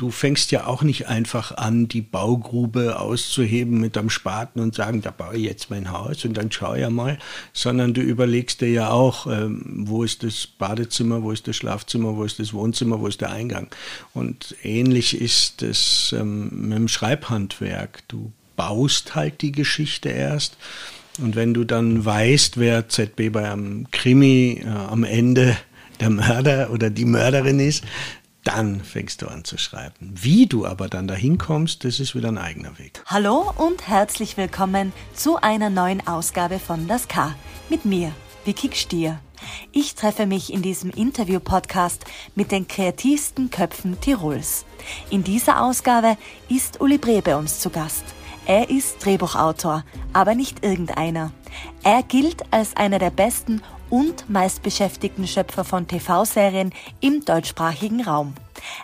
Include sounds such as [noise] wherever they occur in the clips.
du fängst ja auch nicht einfach an, die Baugrube auszuheben mit einem Spaten und sagen, da baue ich jetzt mein Haus und dann schau ja mal, sondern du überlegst dir ja auch, ähm, wo ist das Badezimmer, wo ist das Schlafzimmer, wo ist das Wohnzimmer, wo ist der Eingang. Und ähnlich ist es ähm, mit dem Schreibhandwerk. Du baust halt die Geschichte erst. Und wenn du dann weißt, wer ZB bei einem Krimi äh, am Ende der Mörder oder die Mörderin ist, dann fängst du an zu schreiben. Wie du aber dann dahin kommst, das ist wieder ein eigener Weg. Hallo und herzlich willkommen zu einer neuen Ausgabe von Das K. Mit mir, Vicky Stier. Ich treffe mich in diesem Interview-Podcast mit den kreativsten Köpfen Tirols. In dieser Ausgabe ist Uli Bre bei uns zu Gast. Er ist Drehbuchautor, aber nicht irgendeiner. Er gilt als einer der besten und meistbeschäftigten Schöpfer von TV-Serien im deutschsprachigen Raum.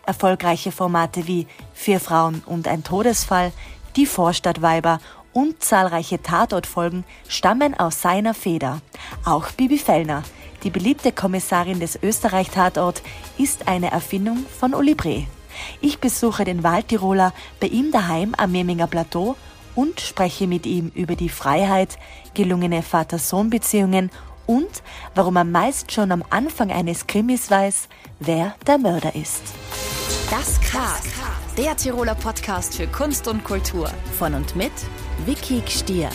Erfolgreiche Formate wie Vier Frauen und ein Todesfall, Die Vorstadtweiber und zahlreiche Tatortfolgen stammen aus seiner Feder. Auch Bibi Fellner, die beliebte Kommissarin des Österreich-Tatort, ist eine Erfindung von Uli Bre. Ich besuche den Waldtiroler bei ihm daheim am Meminger Plateau und spreche mit ihm über die Freiheit, gelungene Vater-Sohn-Beziehungen und warum er meist schon am Anfang eines Krimis weiß, wer der Mörder ist. Das K. Der Tiroler Podcast für Kunst und Kultur. Von und mit Vicky Stier.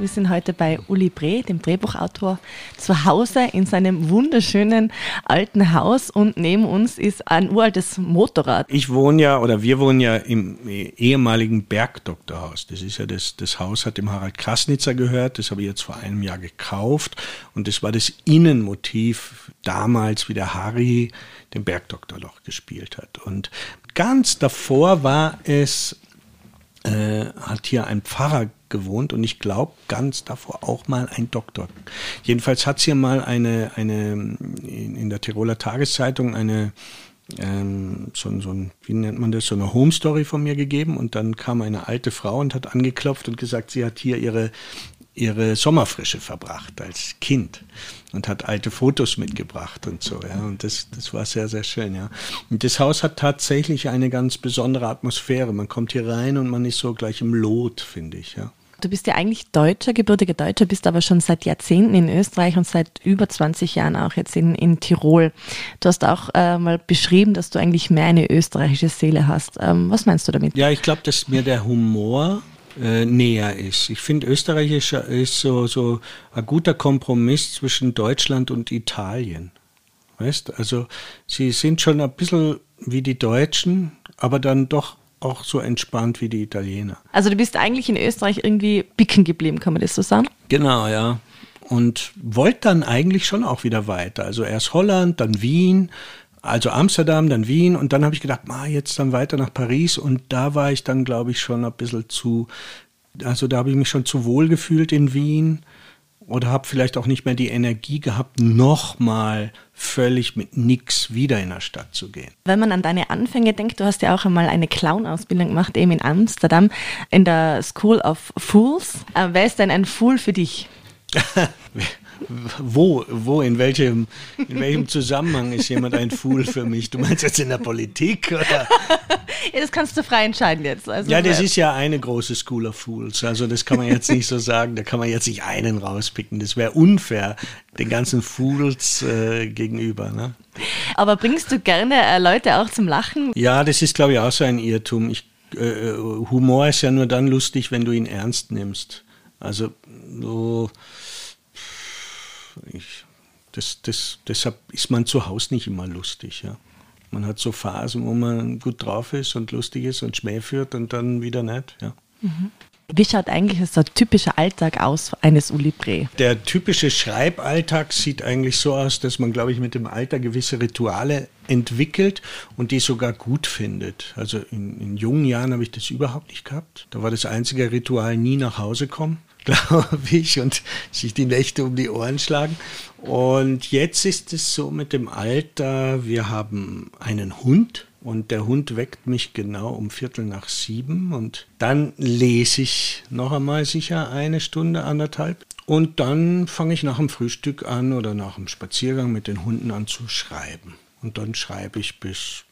Wir sind heute bei Uli Bre, dem Drehbuchautor, zu Hause in seinem wunderschönen alten Haus und neben uns ist ein uraltes Motorrad. Ich wohne ja oder wir wohnen ja im ehemaligen Bergdoktorhaus. Das ist ja das, das Haus hat dem Harald Krasnitzer gehört. Das habe ich jetzt vor einem Jahr gekauft und das war das Innenmotiv damals, wie der Harry den Bergdoktor noch gespielt hat. Und ganz davor war es äh, hat hier ein Pfarrer gewohnt und ich glaube ganz davor auch mal ein Doktor. Jedenfalls hat es hier mal eine, eine in, in der Tiroler Tageszeitung eine ähm, so, so ein, wie nennt man das, so eine Home Story von mir gegeben und dann kam eine alte Frau und hat angeklopft und gesagt, sie hat hier ihre ihre Sommerfrische verbracht als Kind und hat alte Fotos mitgebracht und so, ja. Und das, das war sehr, sehr schön, ja. Und das Haus hat tatsächlich eine ganz besondere Atmosphäre. Man kommt hier rein und man ist so gleich im Lot, finde ich, ja. Du bist ja eigentlich Deutscher, gebürtiger Deutscher, bist aber schon seit Jahrzehnten in Österreich und seit über 20 Jahren auch jetzt in, in Tirol. Du hast auch äh, mal beschrieben, dass du eigentlich mehr eine österreichische Seele hast. Ähm, was meinst du damit? Ja, ich glaube, dass mir der Humor äh, näher ist. Ich finde, Österreich ist, ist so, so ein guter Kompromiss zwischen Deutschland und Italien. Weißt, also sie sind schon ein bisschen wie die Deutschen, aber dann doch auch so entspannt wie die Italiener. Also du bist eigentlich in Österreich irgendwie bicken geblieben, kann man das so sagen? Genau, ja. Und wollte dann eigentlich schon auch wieder weiter. Also erst Holland, dann Wien, also Amsterdam, dann Wien und dann habe ich gedacht, ma, jetzt dann weiter nach Paris und da war ich dann, glaube ich, schon ein bisschen zu, also da habe ich mich schon zu wohl gefühlt in Wien oder habe vielleicht auch nicht mehr die Energie gehabt, nochmal völlig mit nix wieder in der Stadt zu gehen. Wenn man an deine Anfänge denkt, du hast ja auch einmal eine Clown-Ausbildung gemacht, eben in Amsterdam, in der School of Fools. Äh, wer ist denn ein Fool für dich? [laughs] wo, wo, in welchem, in welchem Zusammenhang ist jemand ein Fool für mich? Du meinst jetzt in der Politik? Oder? [laughs] ja, das kannst du frei entscheiden jetzt. Also, ja, das ist ja eine große School of Fools. Also das kann man jetzt nicht so sagen. Da kann man jetzt nicht einen rauspicken. Das wäre unfair den ganzen Fools äh, gegenüber. Ne? Aber bringst du gerne äh, Leute auch zum Lachen? Ja, das ist, glaube ich, auch so ein Irrtum. Ich, äh, Humor ist ja nur dann lustig, wenn du ihn ernst nimmst. Also so ich, das, das, deshalb ist man zu Hause nicht immer lustig. Ja. Man hat so Phasen, wo man gut drauf ist und lustig ist und Schmäh führt und dann wieder nicht. Ja. Mhm. Wie schaut eigentlich so ein typischer Alltag aus eines Uli Bre? Der typische Schreiballtag sieht eigentlich so aus, dass man, glaube ich, mit dem Alter gewisse Rituale entwickelt und die sogar gut findet. Also in, in jungen Jahren habe ich das überhaupt nicht gehabt. Da war das einzige Ritual nie nach Hause kommen. [laughs] glaube ich, und sich die Nächte um die Ohren schlagen. Und jetzt ist es so mit dem Alter, wir haben einen Hund und der Hund weckt mich genau um Viertel nach sieben und dann lese ich noch einmal sicher eine Stunde, anderthalb. Und dann fange ich nach dem Frühstück an oder nach dem Spaziergang mit den Hunden an zu schreiben. Und dann schreibe ich bis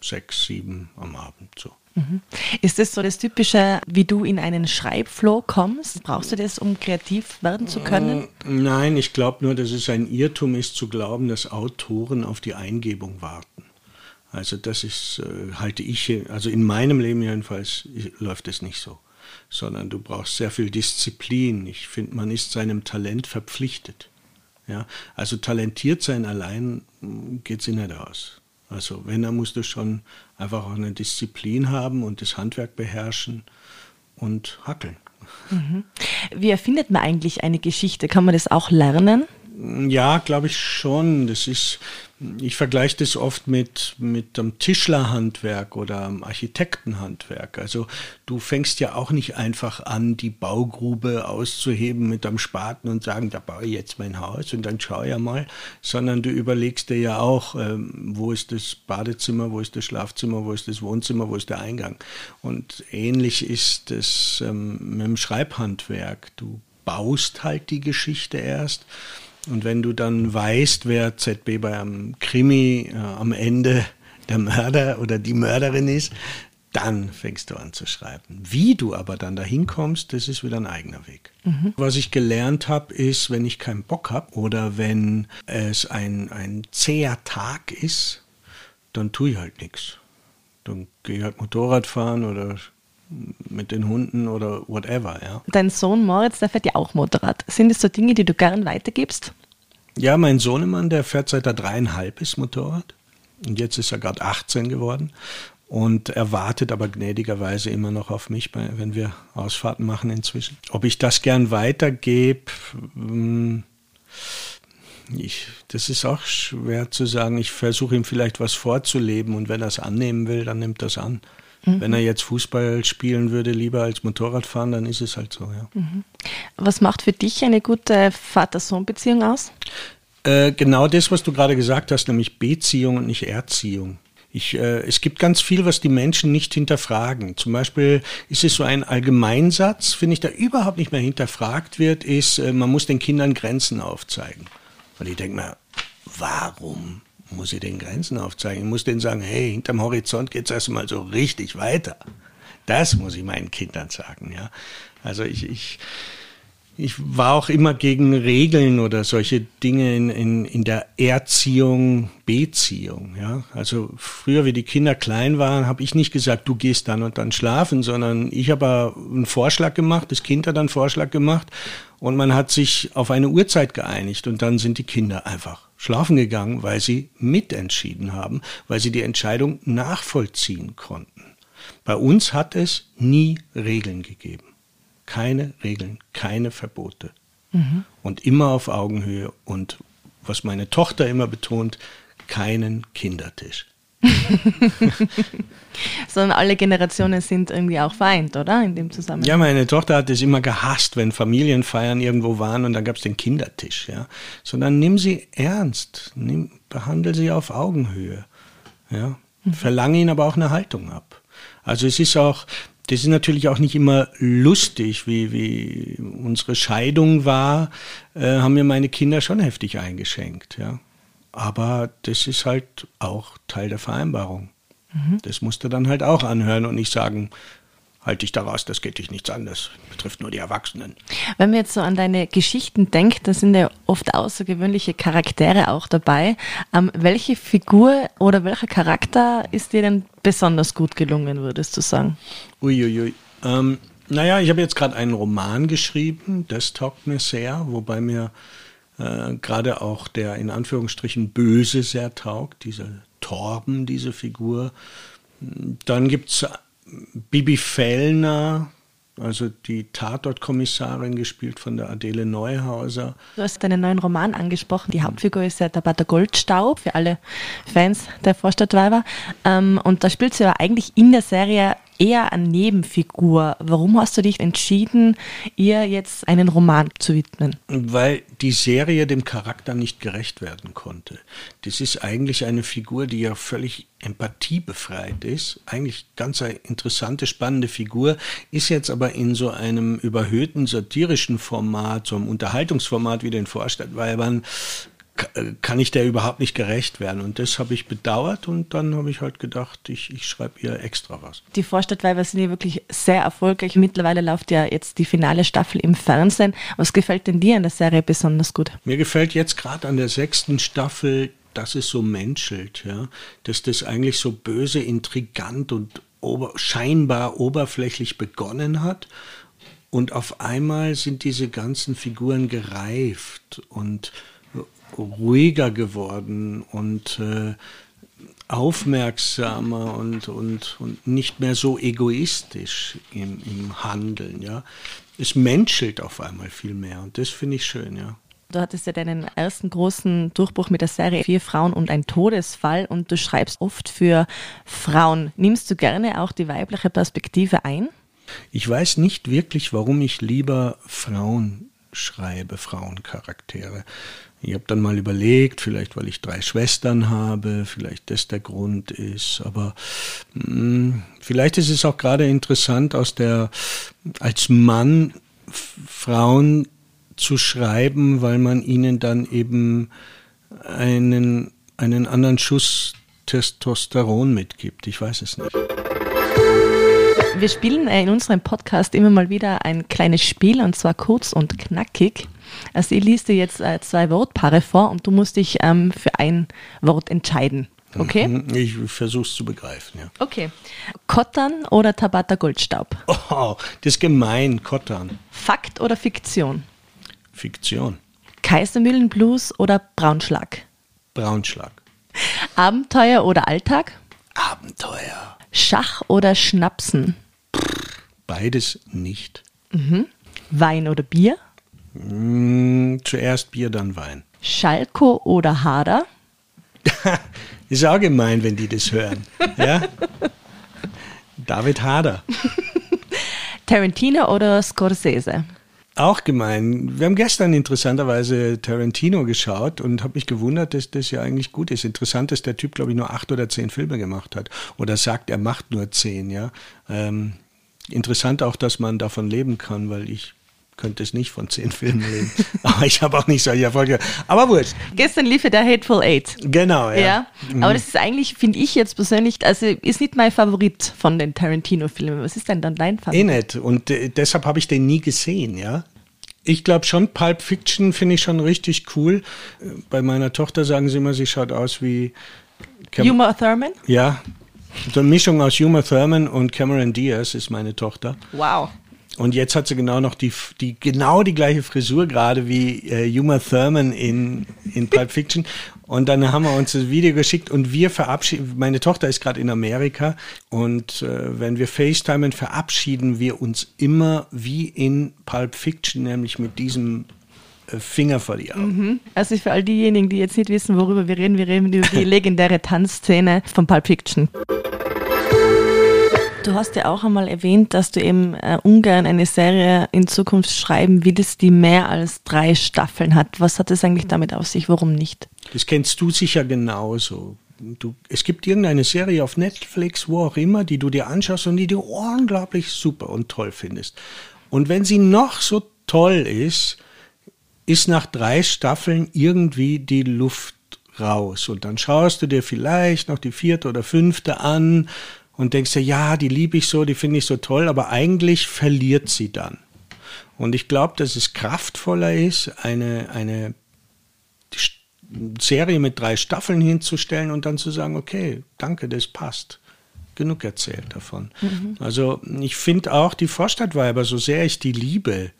sechs, sieben am Abend so. Mhm. Ist das so das Typische, wie du in einen Schreibflow kommst? Brauchst du das, um kreativ werden zu können? Mm, nein, ich glaube nur, dass es ein Irrtum ist, zu glauben, dass Autoren auf die Eingebung warten. Also das ist, äh, halte ich, also in meinem Leben jedenfalls läuft es nicht so, sondern du brauchst sehr viel Disziplin. Ich finde, man ist seinem Talent verpflichtet. Ja, also talentiert sein allein mm, geht sie nicht aus. Also wenn, dann musst du schon einfach auch eine Disziplin haben und das Handwerk beherrschen und hackeln. Mhm. Wie erfindet man eigentlich eine Geschichte? Kann man das auch lernen? Ja, glaube ich schon. Das ist, ich vergleiche das oft mit, mit dem Tischlerhandwerk oder dem Architektenhandwerk. Also du fängst ja auch nicht einfach an, die Baugrube auszuheben mit einem Spaten und sagen, da baue ich jetzt mein Haus und dann schau ja mal, sondern du überlegst dir ja auch, ähm, wo ist das Badezimmer, wo ist das Schlafzimmer, wo ist das Wohnzimmer, wo ist der Eingang. Und ähnlich ist es ähm, mit dem Schreibhandwerk. Du baust halt die Geschichte erst und wenn du dann weißt, wer ZB bei einem Krimi äh, am Ende der Mörder oder die Mörderin ist, dann fängst du an zu schreiben. Wie du aber dann dahin kommst, das ist wieder ein eigener Weg. Mhm. Was ich gelernt habe, ist, wenn ich keinen Bock habe oder wenn es ein, ein zäher Tag ist, dann tue ich halt nichts. Dann gehe ich halt Motorrad fahren oder mit den Hunden oder whatever, ja. Dein Sohn Moritz, der fährt ja auch Motorrad. Sind es so Dinge, die du gern weitergibst? Ja, mein Sohnemann, der fährt seit er dreieinhalb ist Motorrad. Und jetzt ist er gerade 18 geworden. Und er wartet aber gnädigerweise immer noch auf mich, wenn wir Ausfahrten machen inzwischen. Ob ich das gern weitergebe, hm, ich, das ist auch schwer zu sagen. Ich versuche ihm vielleicht was vorzuleben und wenn er es annehmen will, dann nimmt es an. Mhm. Wenn er jetzt Fußball spielen würde, lieber als Motorrad fahren, dann ist es halt so, ja. Mhm. Was macht für dich eine gute Vater-Sohn-Beziehung aus? Äh, genau das, was du gerade gesagt hast, nämlich Beziehung und nicht Erziehung. Ich, äh, es gibt ganz viel, was die Menschen nicht hinterfragen. Zum Beispiel ist es so ein Allgemeinsatz, finde ich, der überhaupt nicht mehr hinterfragt wird, ist, äh, man muss den Kindern Grenzen aufzeigen. Und ich denke mir, warum muss ich den Grenzen aufzeigen. Ich muss denen sagen, hey, hinterm Horizont geht es erstmal so richtig weiter. Das muss ich meinen Kindern sagen, ja. Also ich, ich, ich war auch immer gegen Regeln oder solche Dinge in, in, in der Erziehung, Beziehung. Ja? Also früher, wie die Kinder klein waren, habe ich nicht gesagt, du gehst dann und dann schlafen, sondern ich habe einen Vorschlag gemacht, das Kind hat einen Vorschlag gemacht und man hat sich auf eine Uhrzeit geeinigt und dann sind die Kinder einfach schlafen gegangen, weil sie mitentschieden haben, weil sie die Entscheidung nachvollziehen konnten. Bei uns hat es nie Regeln gegeben. Keine Regeln, keine Verbote. Mhm. Und immer auf Augenhöhe und was meine Tochter immer betont, keinen Kindertisch. [laughs] Sondern alle Generationen sind irgendwie auch vereint, oder? In dem Zusammenhang. Ja, meine Tochter hat es immer gehasst, wenn Familienfeiern irgendwo waren und dann gab es den Kindertisch, ja. Sondern nimm sie ernst, nimm, behandle sie auf Augenhöhe. Ja. Mhm. Verlange ihnen aber auch eine Haltung ab. Also es ist auch, das ist natürlich auch nicht immer lustig, wie, wie unsere Scheidung war, äh, haben mir meine Kinder schon heftig eingeschenkt, ja. Aber das ist halt auch Teil der Vereinbarung. Mhm. Das musst du dann halt auch anhören und nicht sagen, halt dich daraus, das geht dich nichts an, das betrifft nur die Erwachsenen. Wenn man jetzt so an deine Geschichten denkt, da sind ja oft außergewöhnliche Charaktere auch dabei. Ähm, welche Figur oder welcher Charakter ist dir denn besonders gut gelungen, würdest du sagen? Uiuiui. Ähm, naja, ich habe jetzt gerade einen Roman geschrieben, das taugt mir sehr, wobei mir äh, gerade auch der in Anführungsstrichen Böse sehr taugt, dieser Torben, diese Figur. Dann gibt es Bibi Fellner, also die Tatortkommissarin, gespielt von der Adele Neuhauser. Du hast deinen neuen Roman angesprochen. Die Hauptfigur ist ja der Pater Goldstaub, für alle Fans der Vorstadtweiber. Ähm, und da spielt sie ja eigentlich in der Serie eher eine Nebenfigur. Warum hast du dich entschieden, ihr jetzt einen Roman zu widmen? Weil die Serie dem Charakter nicht gerecht werden konnte. Das ist eigentlich eine Figur, die ja völlig empathiebefreit ist. Eigentlich ganz eine interessante, spannende Figur, ist jetzt aber in so einem überhöhten satirischen Format, so einem Unterhaltungsformat wie den Vorstadtweibern, kann ich der überhaupt nicht gerecht werden. Und das habe ich bedauert und dann habe ich halt gedacht, ich, ich schreibe ihr extra was. Die Vorstadtweiber sind ja wirklich sehr erfolgreich. Mittlerweile läuft ja jetzt die finale Staffel im Fernsehen. Was gefällt denn dir an der Serie besonders gut? Mir gefällt jetzt gerade an der sechsten Staffel, dass es so menschelt, ja, dass das eigentlich so böse, intrigant und ober scheinbar oberflächlich begonnen hat. Und auf einmal sind diese ganzen Figuren gereift und ruhiger geworden und äh, aufmerksamer und, und, und nicht mehr so egoistisch im, im Handeln. Ja. Es menschelt auf einmal viel mehr und das finde ich schön, ja. Du hattest ja deinen ersten großen Durchbruch mit der Serie Vier Frauen und ein Todesfall und du schreibst oft für Frauen. Nimmst du gerne auch die weibliche Perspektive ein? Ich weiß nicht wirklich, warum ich lieber Frauen schreibe, Frauencharaktere. Ich habe dann mal überlegt, vielleicht weil ich drei Schwestern habe, vielleicht das der Grund ist, aber mh, hm, vielleicht ist es auch gerade interessant, aus der als Mann Frauen zu schreiben, weil man ihnen dann eben einen, einen anderen Schuss Testosteron mitgibt. Ich weiß es nicht. Wir spielen in unserem Podcast immer mal wieder ein kleines Spiel und zwar kurz und knackig. Also ich liest dir jetzt äh, zwei Wortpaare vor und du musst dich ähm, für ein Wort entscheiden. Okay? Mhm, ich versuche es zu begreifen, ja. Okay. Kottern oder Tabata Goldstaub? [laughs] Oh, das ist gemein, Kottern. Fakt oder Fiktion? Fiktion. Kaisermühlenblues oder Braunschlag? Braunschlag. Abenteuer oder Alltag? Abenteuer. Schach oder Schnapsen? Beides nicht. Mhm. Wein oder Bier? Mm, zuerst Bier, dann Wein. Schalko oder Hader? [laughs] ist auch gemein, wenn die das hören. Ja? David Hader. [laughs] Tarantino oder Scorsese? Auch gemein. Wir haben gestern interessanterweise Tarantino geschaut und habe mich gewundert, dass das ja eigentlich gut ist. Interessant, dass der Typ, glaube ich, nur acht oder zehn Filme gemacht hat. Oder sagt, er macht nur zehn, ja. Ähm, interessant auch, dass man davon leben kann, weil ich könnte es nicht von zehn Filmen leben. [laughs] Aber ich habe auch nicht solche Erfolge. Aber wurscht. Gestern lief ja der Hateful Eight. Genau, ja. ja. Aber das ist eigentlich, finde ich jetzt persönlich, also ist nicht mein Favorit von den Tarantino-Filmen. Was ist denn dann dein Favorit? Eh nicht. Und äh, deshalb habe ich den nie gesehen, ja. Ich glaube schon, Pulp Fiction finde ich schon richtig cool. Bei meiner Tochter sagen sie immer, sie schaut aus wie Cam Uma Thurman? Ja. So eine Mischung aus Uma Thurman und Cameron Diaz ist meine Tochter. Wow. Und jetzt hat sie genau noch die, die genau die gleiche Frisur gerade wie äh, Uma Thurman in, in Pulp Fiction. Und dann haben wir uns das Video geschickt und wir verabschieden, meine Tochter ist gerade in Amerika und äh, wenn wir FaceTimen, verabschieden wir uns immer wie in Pulp Fiction, nämlich mit diesem äh, Finger vor die Augen. Mhm. Also für all diejenigen, die jetzt nicht wissen, worüber wir reden, wir reden über die [laughs] legendäre Tanzszene von Pulp Fiction. Du hast ja auch einmal erwähnt, dass du eben äh, ungern eine Serie in Zukunft schreiben willst, die mehr als drei Staffeln hat. Was hat es eigentlich damit auf sich? Warum nicht? Das kennst du sicher genauso. Du, es gibt irgendeine Serie auf Netflix, wo auch immer, die du dir anschaust und die du unglaublich super und toll findest. Und wenn sie noch so toll ist, ist nach drei Staffeln irgendwie die Luft raus. Und dann schaust du dir vielleicht noch die vierte oder fünfte an und denkst dir, ja, die liebe ich so, die finde ich so toll, aber eigentlich verliert sie dann. Und ich glaube, dass es kraftvoller ist, eine, eine Serie mit drei Staffeln hinzustellen und dann zu sagen, okay, danke, das passt. Genug erzählt davon. Mhm. Also ich finde auch die Vorstadtweiber, so sehr ich die liebe,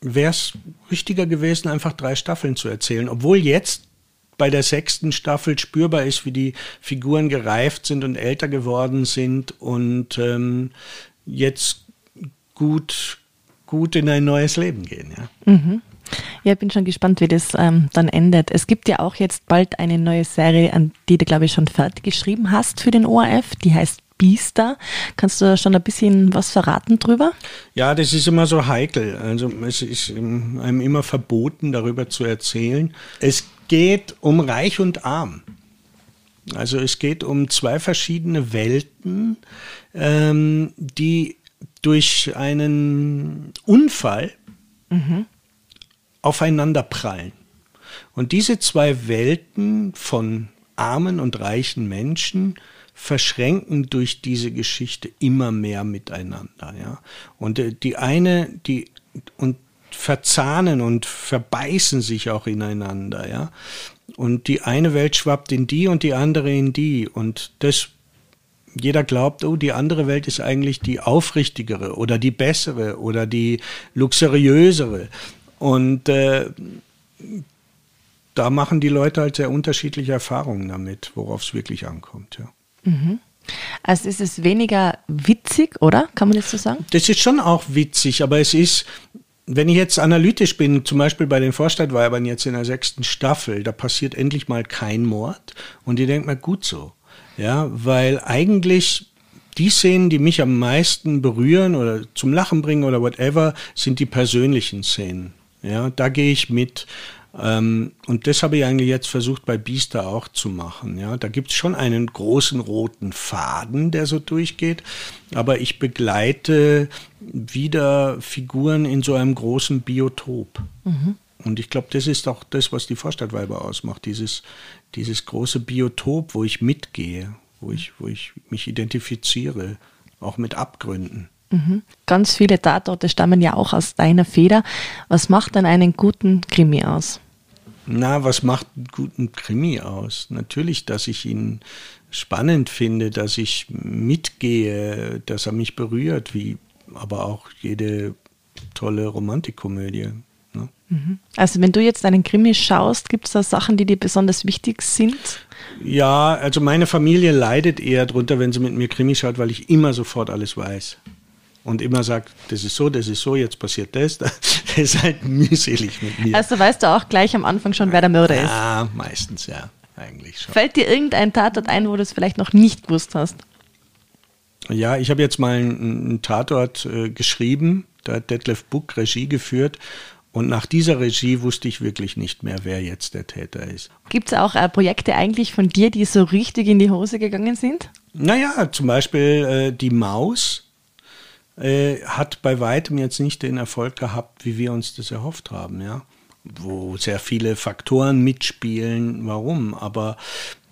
wäre es richtiger gewesen, einfach drei Staffeln zu erzählen. Obwohl jetzt bei der sechsten Staffel spürbar ist, wie die Figuren gereift sind und älter geworden sind und ähm, jetzt gut, gut in ein neues Leben gehen. Ja. Mhm. Ja, ich bin schon gespannt, wie das ähm, dann endet. Es gibt ja auch jetzt bald eine neue Serie, an die du, glaube ich, schon fertig geschrieben hast für den ORF. Die heißt Biester. Kannst du da schon ein bisschen was verraten drüber? Ja, das ist immer so heikel. Also es ist einem immer verboten, darüber zu erzählen. Es geht um Reich und Arm. Also es geht um zwei verschiedene Welten, ähm, die durch einen Unfall mhm. aufeinander prallen. Und diese zwei Welten von armen und reichen Menschen verschränken durch diese Geschichte immer mehr miteinander, ja. Und äh, die eine, die und verzahnen und verbeißen sich auch ineinander, ja. Und die eine Welt schwappt in die und die andere in die. Und das, jeder glaubt, oh, die andere Welt ist eigentlich die aufrichtigere oder die bessere oder die luxuriösere. Und äh, da machen die Leute halt sehr unterschiedliche Erfahrungen damit, worauf es wirklich ankommt, ja. Mhm. Also ist es weniger witzig, oder? Kann man das so sagen? Das ist schon auch witzig, aber es ist, wenn ich jetzt analytisch bin, zum Beispiel bei den Vorstadtweibern jetzt in der sechsten Staffel, da passiert endlich mal kein Mord und die denkt mal gut so. Ja, weil eigentlich die Szenen, die mich am meisten berühren oder zum Lachen bringen oder whatever, sind die persönlichen Szenen. Ja, da gehe ich mit. Ähm, und das habe ich eigentlich jetzt versucht bei Biester auch zu machen. Ja, da gibt es schon einen großen roten Faden, der so durchgeht, aber ich begleite wieder Figuren in so einem großen Biotop. Mhm. Und ich glaube, das ist auch das, was die Vorstadtweiber ausmacht, dieses, dieses große Biotop, wo ich mitgehe, wo ich, wo ich mich identifiziere, auch mit Abgründen. Mhm. Ganz viele Tatorte stammen ja auch aus deiner Feder. Was macht dann einen guten Krimi aus? Na, was macht einen guten Krimi aus? Natürlich, dass ich ihn spannend finde, dass ich mitgehe, dass er mich berührt, wie aber auch jede tolle Romantikkomödie. Ne? Mhm. Also wenn du jetzt einen Krimi schaust, gibt es da Sachen, die dir besonders wichtig sind? Ja, also meine Familie leidet eher drunter, wenn sie mit mir Krimi schaut, weil ich immer sofort alles weiß und immer sagt, das ist so, das ist so, jetzt passiert das, das ist halt mühselig mit mir. Also weißt du auch gleich am Anfang schon, wer der Mörder ist? Ja, meistens ja, eigentlich schon. Fällt dir irgendein Tatort ein, wo du es vielleicht noch nicht gewusst hast? Ja, ich habe jetzt mal einen, einen Tatort äh, geschrieben, da hat Detlef Buck Regie geführt und nach dieser Regie wusste ich wirklich nicht mehr, wer jetzt der Täter ist. Gibt es auch äh, Projekte eigentlich von dir, die so richtig in die Hose gegangen sind? Naja, zum Beispiel äh, Die Maus äh, hat bei weitem jetzt nicht den Erfolg gehabt, wie wir uns das erhofft haben, ja. Wo sehr viele Faktoren mitspielen, warum. Aber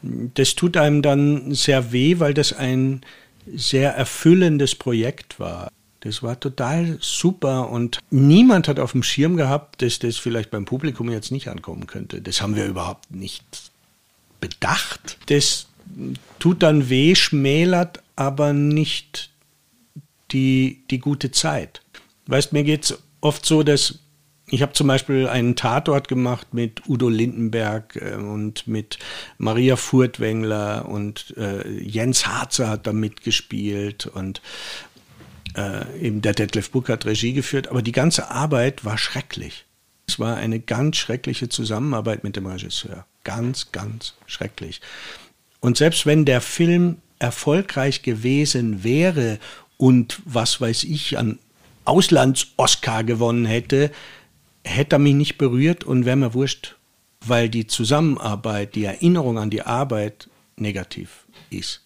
das tut einem dann sehr weh, weil das ein sehr erfüllendes Projekt war. Das war total super und niemand hat auf dem Schirm gehabt, dass das vielleicht beim Publikum jetzt nicht ankommen könnte. Das haben wir überhaupt nicht bedacht. Das tut dann weh, schmälert aber nicht die, die gute Zeit. Weißt, mir geht es oft so, dass ich habe zum Beispiel einen Tatort gemacht mit Udo Lindenberg äh, und mit Maria Furtwängler und äh, Jens Harzer hat da mitgespielt und äh, eben der Detlef Buck hat Regie geführt, aber die ganze Arbeit war schrecklich. Es war eine ganz schreckliche Zusammenarbeit mit dem Regisseur. Ganz, ganz schrecklich. Und selbst wenn der Film erfolgreich gewesen wäre und was weiß ich an Auslands-Oscar gewonnen hätte, hätte er mich nicht berührt und wäre mir wurscht, weil die Zusammenarbeit, die Erinnerung an die Arbeit negativ ist.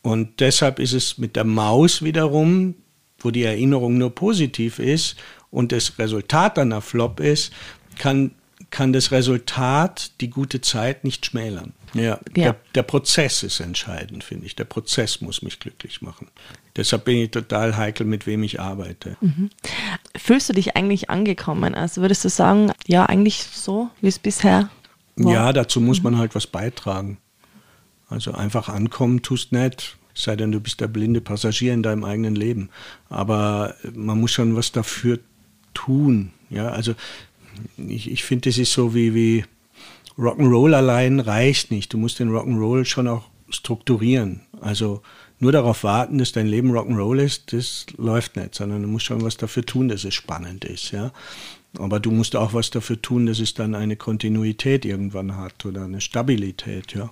Und deshalb ist es mit der Maus wiederum, wo die Erinnerung nur positiv ist und das Resultat dann ein Flop ist, kann, kann das Resultat die gute Zeit nicht schmälern. Ja, ja. Der, der Prozess ist entscheidend, finde ich. Der Prozess muss mich glücklich machen. Deshalb bin ich total heikel, mit wem ich arbeite. Mhm. Fühlst du dich eigentlich angekommen? Also würdest du sagen, ja, eigentlich so, wie es bisher war? Ja, dazu muss man halt was beitragen. Also einfach ankommen tust nicht, sei denn du bist der blinde Passagier in deinem eigenen Leben. Aber man muss schon was dafür tun. Ja, also ich, ich finde, das ist so wie, wie Rock'n'Roll allein reicht nicht. Du musst den Rock'n'Roll schon auch strukturieren. Also nur darauf warten, dass dein Leben Rock'n'Roll ist, das läuft nicht, sondern du musst schon was dafür tun, dass es spannend ist, ja. Aber du musst auch was dafür tun, dass es dann eine Kontinuität irgendwann hat oder eine Stabilität, ja.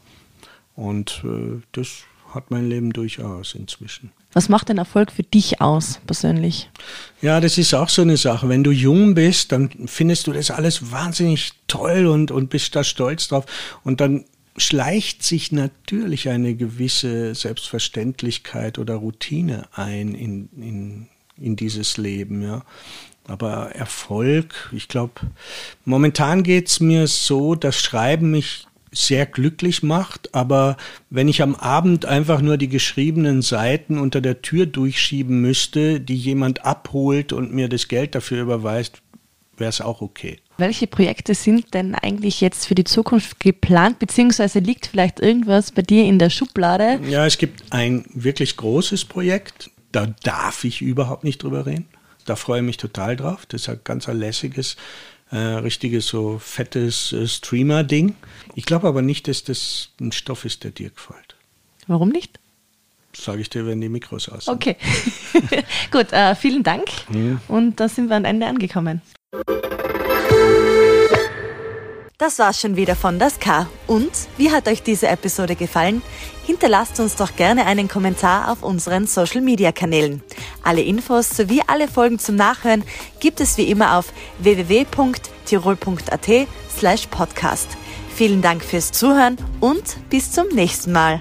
Und äh, das hat mein Leben durchaus inzwischen. Was macht denn Erfolg für dich aus, persönlich? Ja, das ist auch so eine Sache. Wenn du jung bist, dann findest du das alles wahnsinnig toll und, und bist da stolz drauf. Und dann schleicht sich natürlich eine gewisse Selbstverständlichkeit oder Routine ein in, in, in dieses Leben, ja. Aber Erfolg, ich glaube, momentan geht's mir so, das Schreiben mich sehr glücklich macht, aber wenn ich am Abend einfach nur die geschriebenen Seiten unter der Tür durchschieben müsste, die jemand abholt und mir das Geld dafür überweist, wäre es auch okay. Welche Projekte sind denn eigentlich jetzt für die Zukunft geplant, beziehungsweise liegt vielleicht irgendwas bei dir in der Schublade? Ja, es gibt ein wirklich großes Projekt, da darf ich überhaupt nicht drüber reden. Da freue ich mich total drauf. Das ist ein ganz lässiges äh, richtiges, so fettes äh, Streamer-Ding. Ich glaube aber nicht, dass das ein Stoff ist, der dir gefällt. Warum nicht? Sage ich dir, wenn die Mikros aus sind. Okay. [laughs] Gut, äh, vielen Dank. Mhm. Und da sind wir am Ende angekommen. Das war's schon wieder von Das K. Und wie hat euch diese Episode gefallen? Hinterlasst uns doch gerne einen Kommentar auf unseren Social Media Kanälen. Alle Infos sowie alle Folgen zum Nachhören gibt es wie immer auf www.tirol.at slash podcast. Vielen Dank fürs Zuhören und bis zum nächsten Mal.